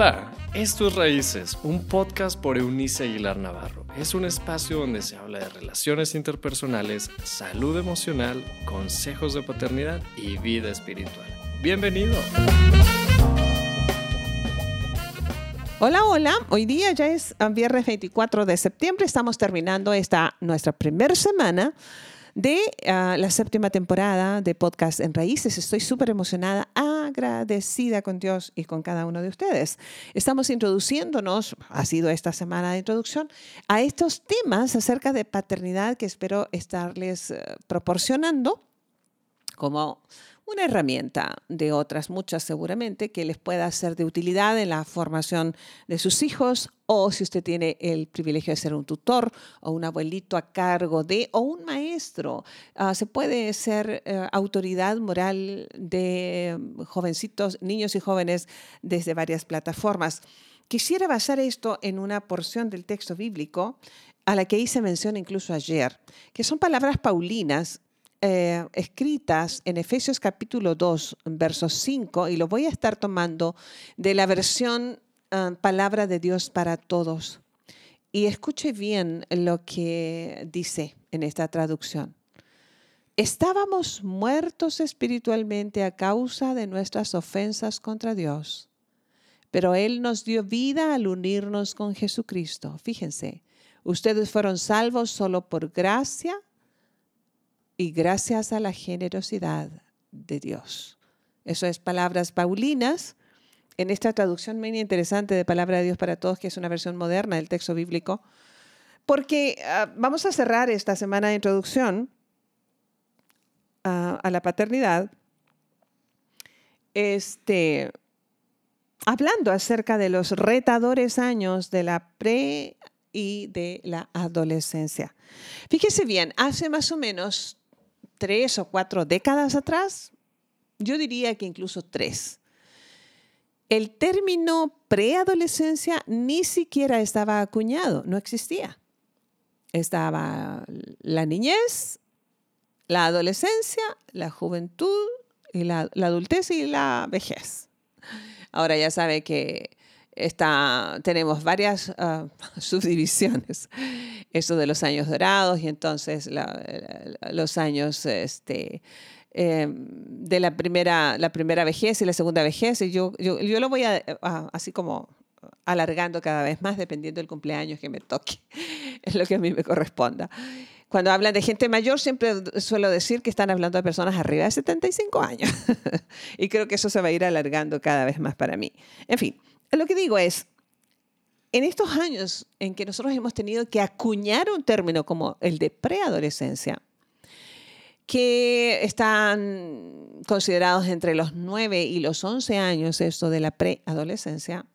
Hola, esto es Raíces, un podcast por Eunice Aguilar Navarro. Es un espacio donde se habla de relaciones interpersonales, salud emocional, consejos de paternidad y vida espiritual. Bienvenido. Hola, hola. Hoy día ya es viernes 24 de septiembre. Estamos terminando esta nuestra primera semana de ah, la séptima temporada de Podcast en Raíces. Estoy súper emocionada, agradecida con Dios y con cada uno de ustedes. Estamos introduciéndonos, ha sido esta semana de introducción, a estos temas acerca de paternidad que espero estarles eh, proporcionando como una herramienta de otras muchas seguramente que les pueda ser de utilidad en la formación de sus hijos o si usted tiene el privilegio de ser un tutor o un abuelito a cargo de o un maestro. Ah, se puede ser eh, autoridad moral de jovencitos, niños y jóvenes desde varias plataformas. Quisiera basar esto en una porción del texto bíblico a la que hice mención incluso ayer, que son palabras paulinas eh, escritas en Efesios capítulo 2, verso 5, y lo voy a estar tomando de la versión ah, Palabra de Dios para Todos. Y escuche bien lo que dice en esta traducción. Estábamos muertos espiritualmente a causa de nuestras ofensas contra Dios, pero Él nos dio vida al unirnos con Jesucristo. Fíjense, ustedes fueron salvos solo por gracia y gracias a la generosidad de Dios. Eso es palabras paulinas. En esta traducción muy interesante de Palabra de Dios para Todos, que es una versión moderna del texto bíblico, porque ah, vamos a cerrar esta semana de introducción a la paternidad, este, hablando acerca de los retadores años de la pre y de la adolescencia. Fíjese bien, hace más o menos tres o cuatro décadas atrás, yo diría que incluso tres, el término preadolescencia ni siquiera estaba acuñado, no existía. Estaba la niñez, la adolescencia, la juventud, y la, adultez y la vejez. Ahora ya sabe que está, tenemos varias ah, subdivisiones. Eso de los años dorados y entonces los años este, em, de la primera, la primera vejez y la segunda vejez. Y yo, yo, yo lo voy a, así como alargando cada vez más dependiendo del cumpleaños que me toque. Es lo que a mí me corresponda. Cuando hablan de gente mayor, siempre suelo decir que están hablando de personas arriba de 75 años. y creo que eso se va a ir alargando cada vez más para mí. En fin, lo que digo es, en estos años en que nosotros hemos tenido que acuñar un término como el de preadolescencia, que están considerados entre los 9 y los 11 años, esto de la preadolescencia,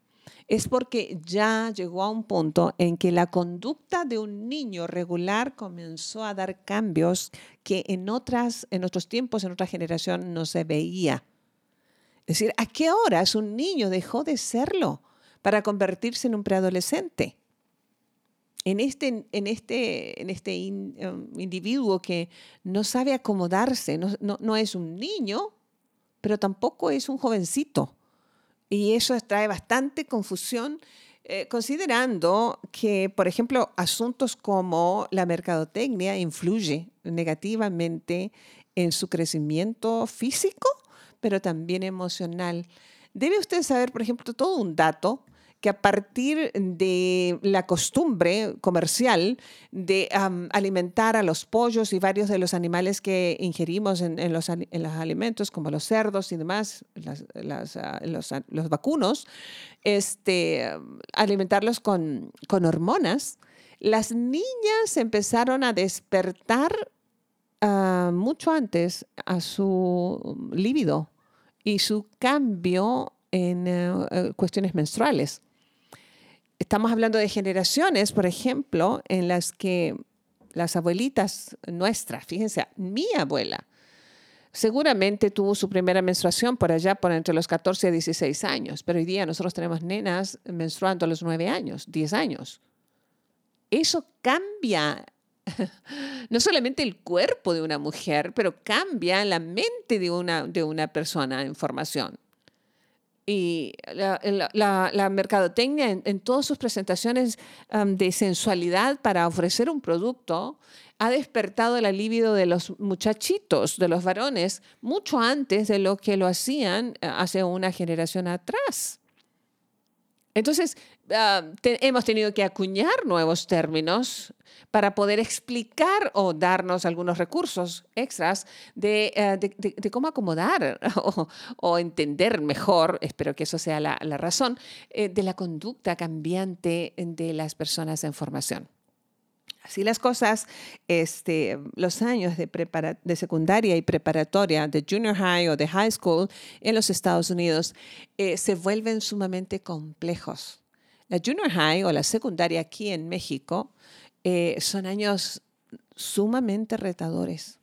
es porque ya llegó a un punto en que la conducta de un niño regular comenzó a dar cambios que en, otras, en otros tiempos, en otra generación, no se veía. Es decir, ¿a qué horas un niño dejó de serlo para convertirse en un preadolescente? En este, en este, en este um, individuo que no sabe acomodarse, no, es un niño, pero tampoco es un jovencito. Y eso trae bastante confusión, eh, considerando que, por ejemplo, asuntos como la mercadotecnia influye negativamente en su crecimiento físico pero también emocional. Debe usted saber, por ejemplo, todo un dato que a partir de la costumbre comercial de alimentar a los pollos y varios de los animales que ingerimos en, los, alimentos, como los cerdos y demás, ah, los, vacunos, este, alimentarlos con, hormonas, las niñas empezaron a despertar ah, mucho antes a su líbido y su cambio en eh, cuestiones menstruales. Estamos hablando de generaciones, por ejemplo, en las que las abuelitas nuestras, fíjense, mi abuela, seguramente tuvo su primera menstruación por allá, por entre los 14 y 16 años, pero hoy día nosotros tenemos nenas menstruando a los 9 años, 10 años. Eso cambia no solamente el cuerpo de una mujer, pero cambia la mente de una, de una persona en formación. y la, mercadotecnia en, todas sus presentaciones de sensualidad para ofrecer un producto ha despertado el alivio de los muchachitos, de los varones, mucho antes de lo que lo hacían eh, hace una generación atrás. Entonces, ah, hemos tenido que acuñar nuevos términos para poder explicar o darnos algunos recursos extras de, eh, cómo acomodar o, entender mejor, espero que eso sea la, razón, eh, de la conducta cambiante de las personas en formación. Así las cosas, este, los años de, de, secundaria y preparatoria, de junior high o de high school en los Estados Unidos, eh, se vuelven sumamente complejos. La junior high o la secundaria aquí en México eh, son años sumamente retadores.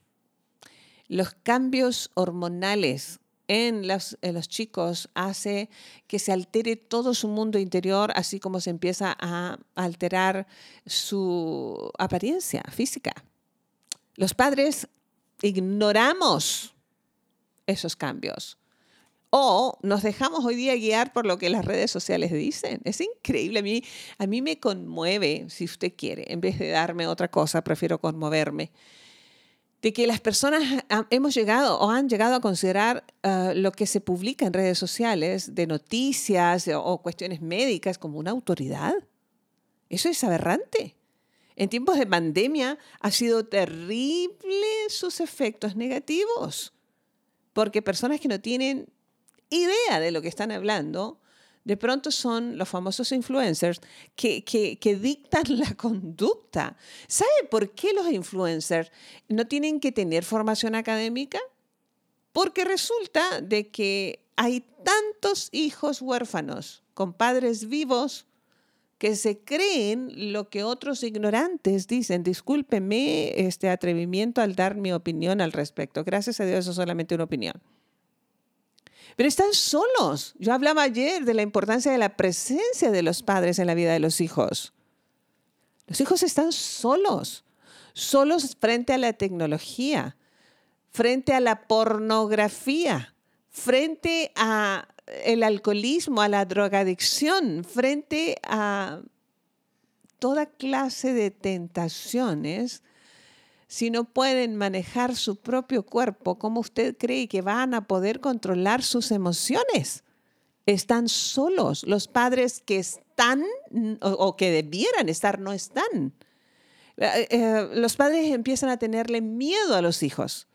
Los cambios hormonales en los, chicos hace que se altere todo su mundo interior, así como se empieza a alterar su apariencia física. Los padres ignoramos esos cambios o nos dejamos hoy día guiar por lo que las redes sociales dicen. Es increíble. A mí, a mí me conmueve, si usted quiere, en vez de darme otra cosa, prefiero conmoverme de que las personas hemos llegado o han llegado a considerar ah, lo que se publica en redes sociales de noticias o cuestiones médicas como una autoridad. Eso es aberrante. En tiempos de pandemia ha sido terrible sus efectos negativos, porque personas que no tienen idea de lo que están hablando de pronto son los famosos influencers que, que, dictan la conducta. ¿Sabe por qué los influencers no tienen que tener formación académica? Porque resulta de que hay tantos hijos huérfanos con padres vivos que se creen lo que otros ignorantes dicen. Discúlpeme este atrevimiento al dar mi opinión al respecto. Gracias a Dios, eso es solamente una opinión. Pero están solos. Yo hablaba ayer de la importancia de la presencia de los padres en la vida de los hijos. Los hijos están solos, solos frente a la tecnología, frente a la pornografía, frente a el alcoholismo, a la drogadicción, frente a toda clase de tentaciones si no pueden manejar su propio cuerpo, ¿cómo usted cree que van a poder controlar sus emociones? Están solos. Los padres que están o, que debieran estar no están. Eh, eh, los padres empiezan a tenerle miedo a los hijos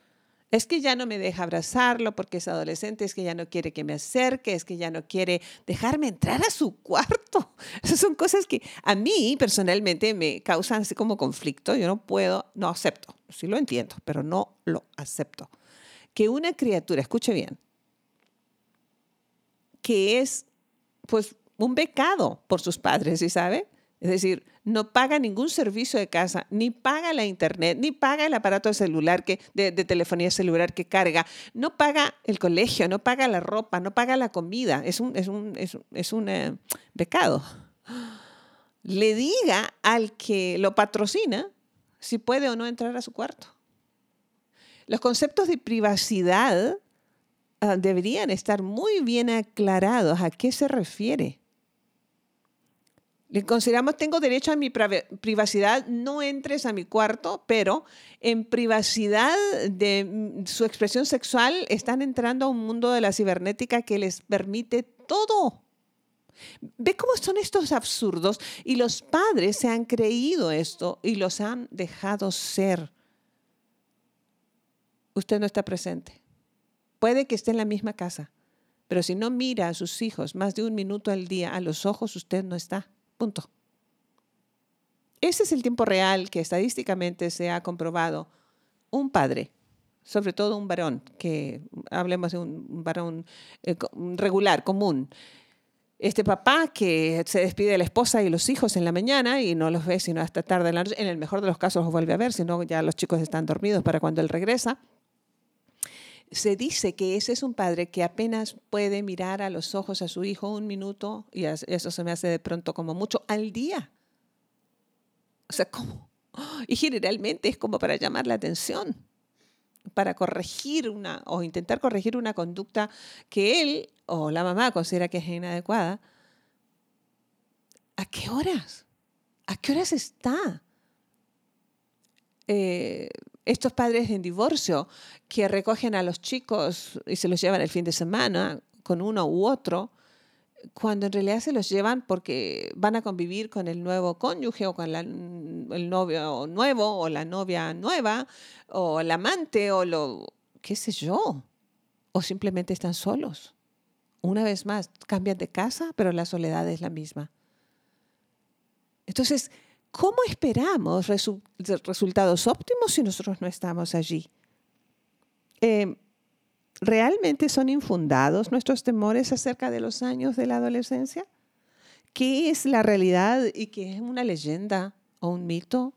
es que ya no me deja abrazarlo porque es adolescente, es que ya no quiere que me acerque, es que ya no quiere dejarme entrar a su cuarto. Esas son cosas que a mí personalmente me causan así como conflicto. Yo no puedo, no acepto. Sí lo entiendo, pero no lo acepto. Que una criatura, escuche bien, que es pues un becado por sus padres, ¿sí sabe? Es decir, no paga ningún servicio de casa, ni paga la internet, ni paga el aparato celular que, de, telefonía celular que carga, no paga el colegio, no paga la ropa, no paga la comida. Es un, es un, es, un eh, pecado. Le diga al que lo patrocina si puede o no entrar a su cuarto. Los conceptos de privacidad ah, deberían estar muy bien aclarados a qué se refiere. Consideramos, tengo derecho a mi privacidad, no entres a mi cuarto, pero en privacidad de mm, su expresión sexual están entrando a un mundo de la cibernética que les permite todo. ¿Ve cómo son estos absurdos? Y los padres se han creído esto y los han dejado ser. Usted no está presente. Puede que esté en la misma casa, pero si no mira a sus hijos más de un minuto al día a los ojos, usted no está. Punto. Ese es el tiempo real que estadísticamente se ha comprobado. Un padre, sobre todo un varón, que hablemos de un varón eh, regular, común. Este papá que se despide de la esposa y los hijos en la mañana y no los ve sino hasta tarde en la noche. En el mejor de los casos los vuelve a ver, sino ya los chicos están dormidos para cuando él regresa se dice que ese es un padre que apenas puede mirar a los ojos a su hijo un minuto, y eso se me hace de pronto como mucho, al día. O sea, ¿cómo? Y generalmente es como para llamar la atención. para corregir una o intentar corregir una conducta que él o la mamá considera que es inadecuada, ¿a qué horas? ¿A qué horas está? Eh, estos padres en divorcio que recogen a los chicos y se los llevan el fin de semana con uno u otro, cuando en realidad se los llevan porque van a convivir con el nuevo cónyuge o con el novio nuevo o la novia nueva o el amante o lo, qué sé yo, o simplemente están solos. Una vez más, cambian de casa, pero la soledad es la misma. Entonces, ¿cómo esperamos resultados óptimos si nosotros no estamos allí? Eh, ¿Realmente son infundados nuestros temores acerca de los años de la adolescencia? ¿Qué es la realidad y qué es una leyenda o un mito?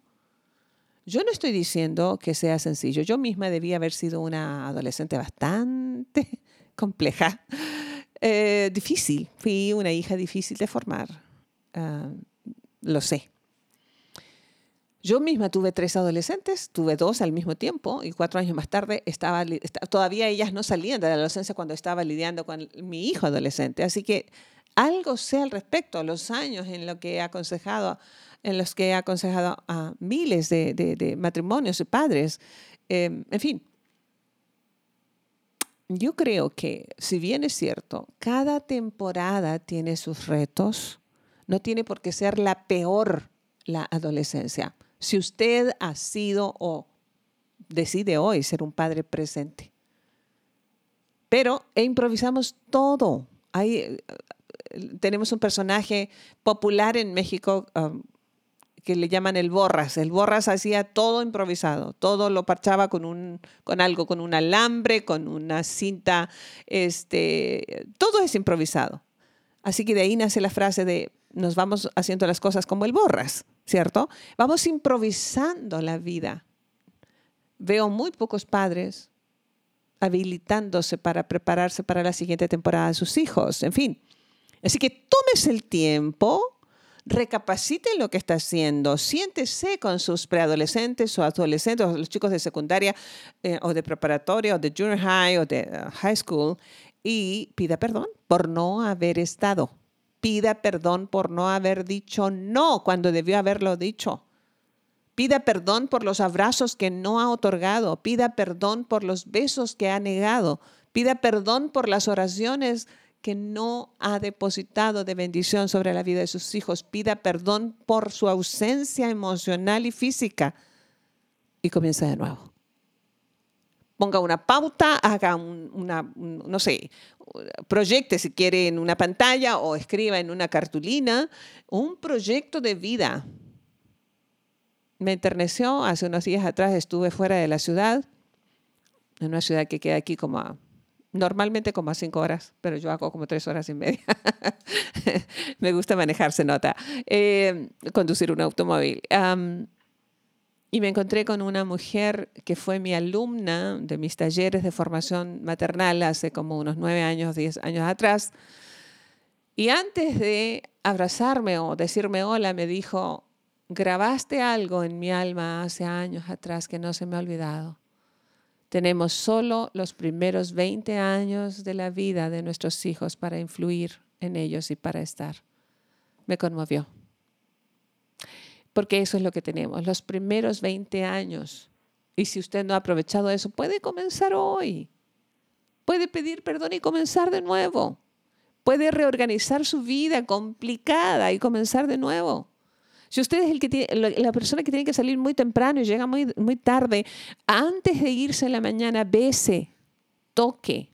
Yo no estoy diciendo que sea sencillo. Yo misma debía haber sido una adolescente bastante compleja, eh, difícil. Fui una hija difícil de formar. Ah, lo sé. Yo misma tuve tres adolescentes, tuve dos al mismo tiempo y cuatro años más tarde estaba, todavía ellas no salían de la adolescencia cuando estaba lidiando con mi hijo adolescente. Así que algo sé al respecto, los años en, lo que he aconsejado, en los que he aconsejado a miles de, matrimonios y padres. Em, en fin, yo creo que si bien es cierto, cada temporada tiene sus retos, no tiene por qué ser la peor la adolescencia si usted ha sido o decide hoy ser un padre presente. Pero e improvisamos todo. Eh, tenemos un personaje popular en México um, que le llaman el Borras. El Borras hacía todo improvisado, todo lo parchaba con, un, con algo, con un alambre, con una cinta, este, todo es improvisado. Así que de ahí nace la frase de nos vamos haciendo las cosas como el Borras. ¿Cierto? Vamos improvisando la vida. Veo muy pocos padres habilitándose para prepararse para la siguiente temporada de sus hijos, en fin. Así que tómese el tiempo, recapacite lo que está haciendo, siéntese con sus preadolescentes o adolescentes, o los chicos de secundaria eh, o de preparatoria o de junior high o de uh, high school y pida perdón por no haber estado Pida perdón por no haber dicho no cuando debió haberlo dicho. Pida perdón por los abrazos que no ha otorgado. Pida perdón por los besos que ha negado. Pida perdón por las oraciones que no ha depositado de bendición sobre la vida de sus hijos. Pida perdón por su ausencia emocional y física. Y comienza de nuevo ponga una pauta, haga una, no sé, proyecte si quiere en una pantalla o escriba en una cartulina un proyecto de vida. Me enterneció, hace unos días atrás estuve fuera de la ciudad, en una ciudad que queda aquí como a, normalmente como a cinco horas, pero yo hago como tres horas y media. Me gusta manejar, se nota, eh, conducir un automóvil. Y me encontré con una mujer que fue mi alumna de mis talleres de formación maternal hace como unos nueve años, diez años atrás. Y antes de abrazarme o decirme hola, me dijo, grabaste algo en mi alma hace años atrás que no se me ha olvidado. Tenemos solo los primeros 20 años de la vida de nuestros hijos para influir en ellos y para estar. Me conmovió porque eso es lo que tenemos, los primeros 20 años. Y si usted no ha aprovechado eso, puede comenzar hoy. Puede pedir perdón y comenzar de nuevo. Puede reorganizar su vida complicada y comenzar de nuevo. Si usted es el que tiene, la persona que tiene que salir muy temprano y llega muy, muy tarde, antes de irse en la mañana, bese, toque,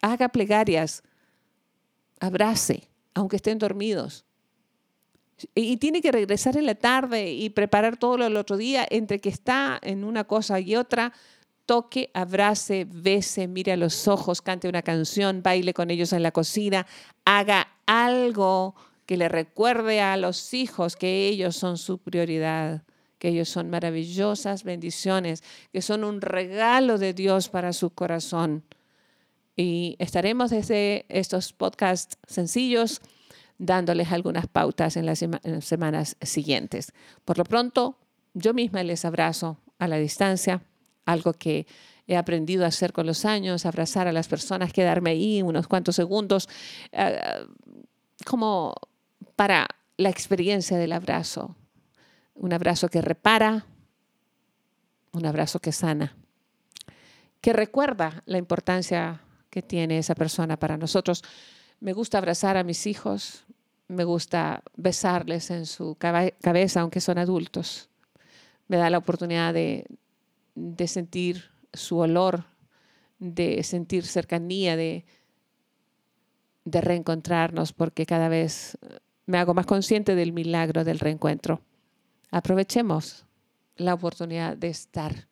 haga plegarias, abrace, aunque estén dormidos y tiene que regresar en la tarde y preparar todo lo del otro día, entre que está en una cosa y otra, toque, abrace, bese, mire a los ojos, cante una canción, baile con ellos en la cocina, haga algo que le recuerde a los hijos que ellos son su prioridad, que ellos son maravillosas bendiciones, que son un regalo de Dios para su corazón. Y estaremos desde estos podcasts sencillos dándoles algunas pautas en las, semanas siguientes. Por lo pronto, yo misma les abrazo a la distancia, algo que he aprendido a hacer con los años, abrazar a las personas, quedarme ahí unos cuantos segundos, eh, como para la experiencia del abrazo. Un abrazo que repara, un abrazo que sana, que recuerda la importancia que tiene esa persona para nosotros. Me gusta abrazar a mis hijos, me gusta besarles en su cabeza, aunque son adultos. Me da la oportunidad de, de sentir su olor, de sentir cercanía, de, de reencontrarnos, porque cada vez me hago más consciente del milagro del reencuentro. Aprovechemos la oportunidad de estar.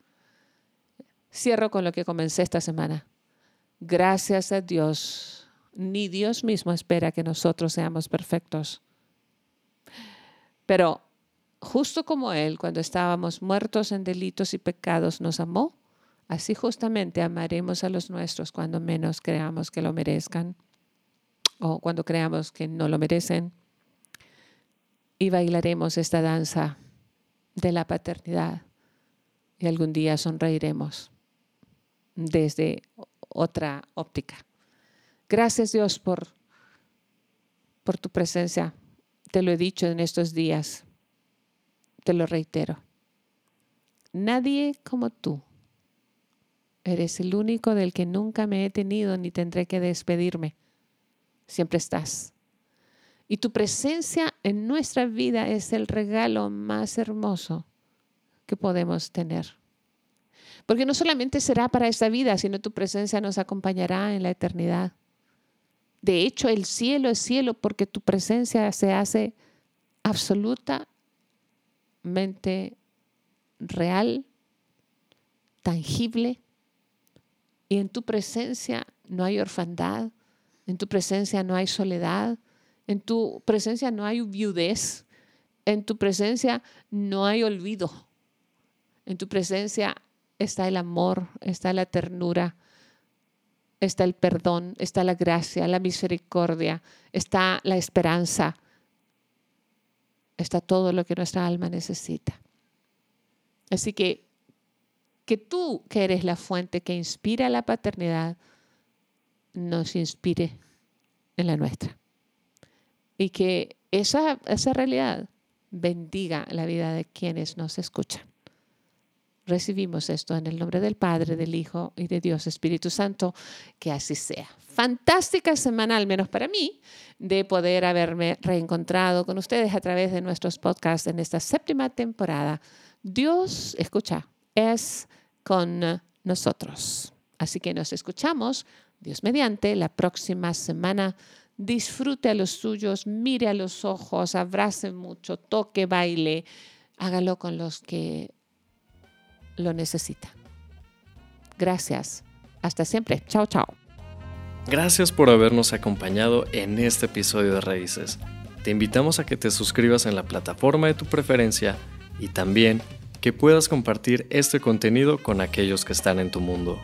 Cierro con lo que comencé esta semana. Gracias a Dios, ni Dios mismo espera que nosotros seamos perfectos. Pero justo como Él, cuando estábamos muertos en delitos y pecados, nos amó, así justamente amaremos a los nuestros cuando menos creamos que lo merezcan o cuando creamos que no lo merecen. Y bailaremos esta danza de la paternidad y algún día sonreiremos desde otra óptica. Gracias Dios por, por tu presencia. Te lo he dicho en estos días. Te lo reitero. Nadie como tú. Eres el único del que nunca me he tenido ni tendré que despedirme. Siempre estás. Y tu presencia en nuestra vida es el regalo más hermoso que podemos tener. Porque no solamente será para esta vida, sino tu presencia nos acompañará en la eternidad. De hecho, el cielo es cielo porque tu presencia se hace absolutamente real, tangible. Y en tu presencia no hay orfandad, en tu presencia no hay soledad, en tu presencia no hay viudez, en tu presencia no hay olvido, en tu presencia está el amor, está la ternura, está el perdón, está la gracia, la misericordia, está la esperanza, está todo lo que nuestra alma necesita. Así que que tú, que eres la fuente que inspira la paternidad, nos inspire en la nuestra. Y que esa, esa realidad bendiga la vida de quienes nos escuchan recibimos esto en el nombre del Padre, del Hijo y de Dios Espíritu Santo, que así sea. Fantástica semana, al menos para mí, de poder haberme reencontrado con ustedes a través de nuestros podcasts en esta séptima temporada. Dios, escucha, es con nosotros. Así que nos escuchamos, Dios mediante, la próxima semana. Disfrute a los suyos, mire a los ojos, abrace mucho, toque, baile, hágalo con los que lo necesita. Gracias. Hasta siempre. Chao, chao. Gracias por habernos acompañado en este episodio de Raíces. Te invitamos a que te suscribas en la plataforma de tu preferencia y también que puedas compartir este contenido con aquellos que están en tu mundo.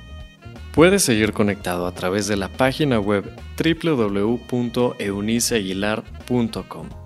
Puedes seguir conectado a través de la página web www.euniceaguilar.com.